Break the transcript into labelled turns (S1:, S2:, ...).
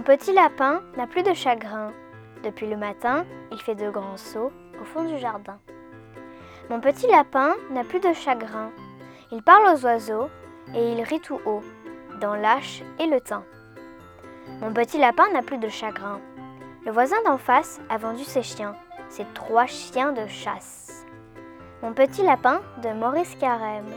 S1: Mon petit lapin n'a plus de chagrin. Depuis le matin, il fait de grands sauts au fond du jardin. Mon petit lapin n'a plus de chagrin. Il parle aux oiseaux et il rit tout haut, dans l'âche et le thym. Mon petit lapin n'a plus de chagrin. Le voisin d'en face a vendu ses chiens, ses trois chiens de chasse. Mon petit lapin de Maurice Carême